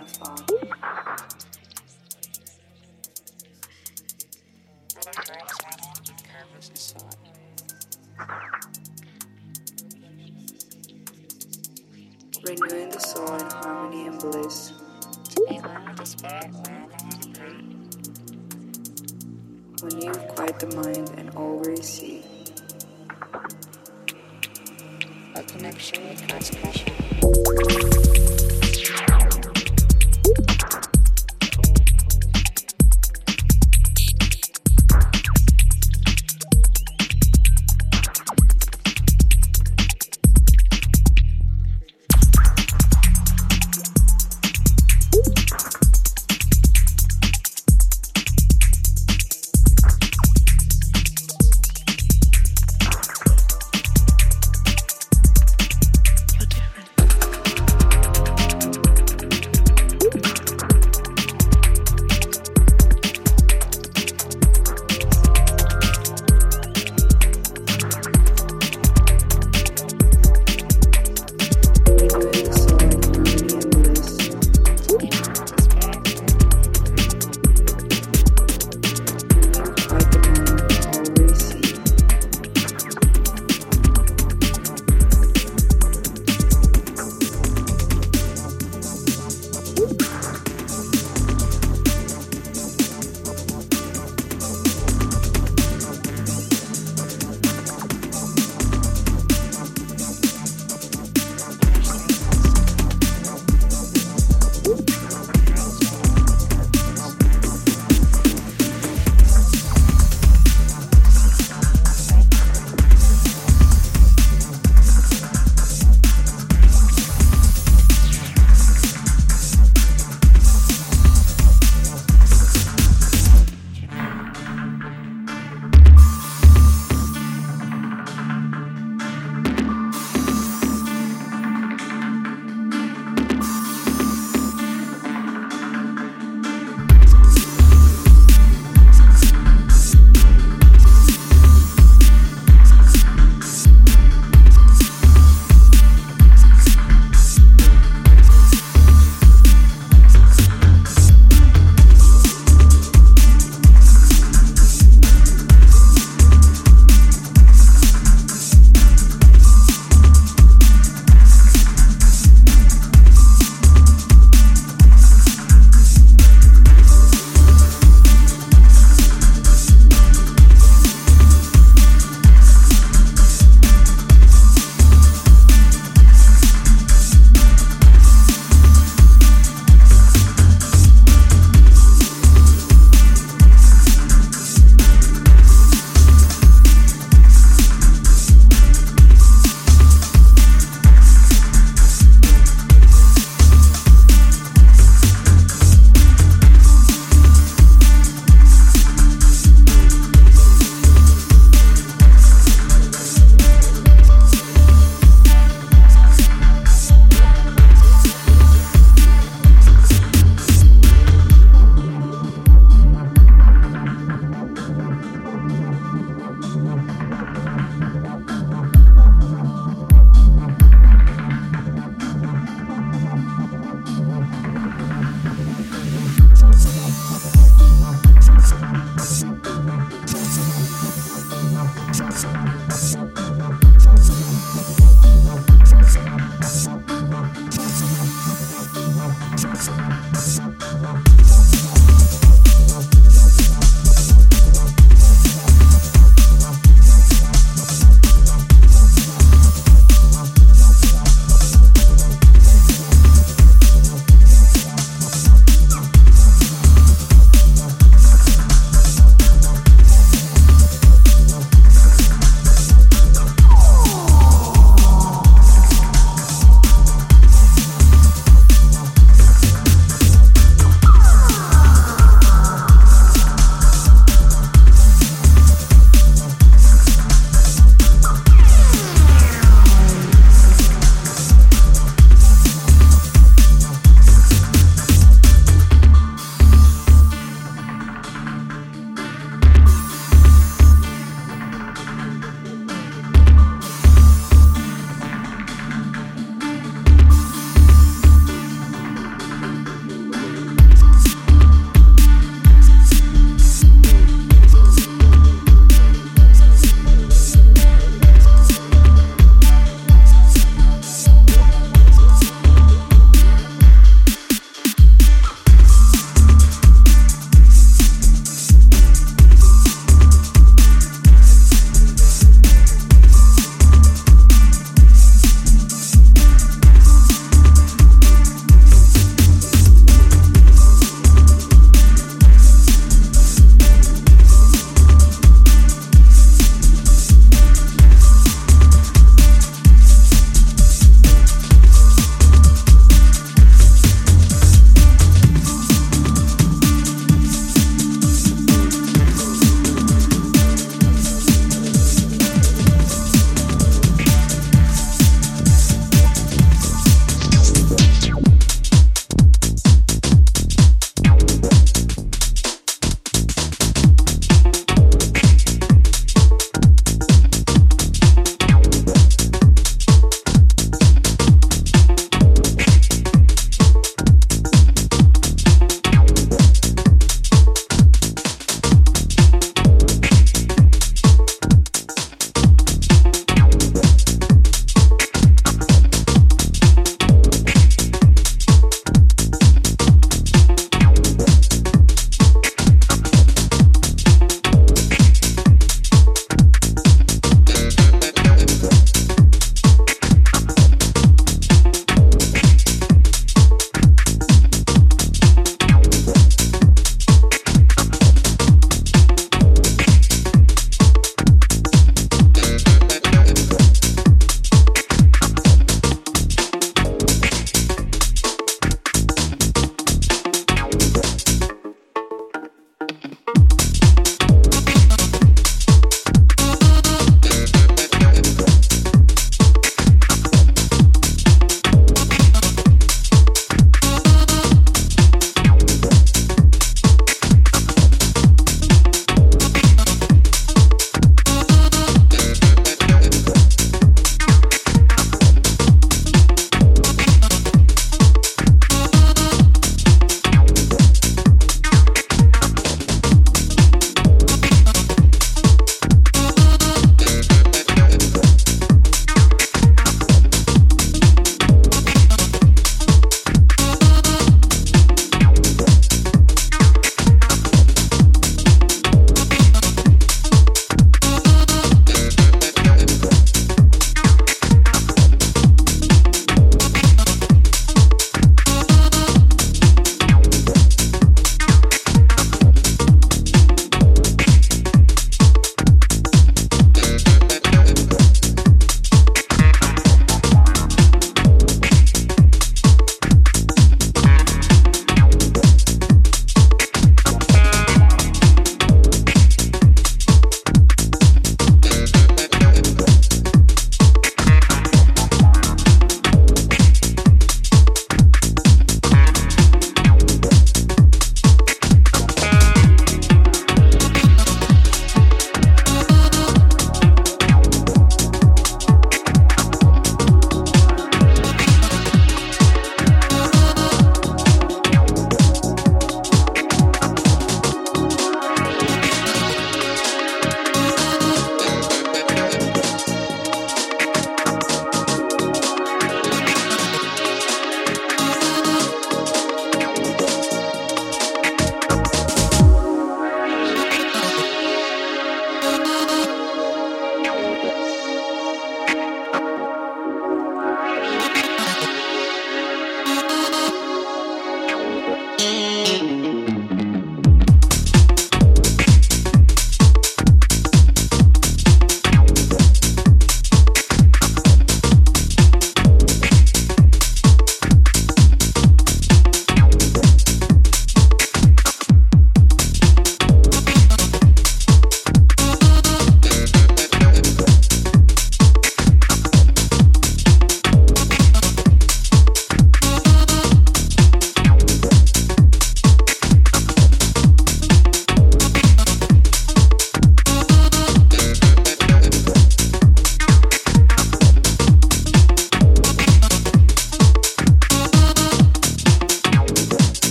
of Renewing the soul in harmony and bliss. To. When you quiet the mind and always see. A connection with God's passion.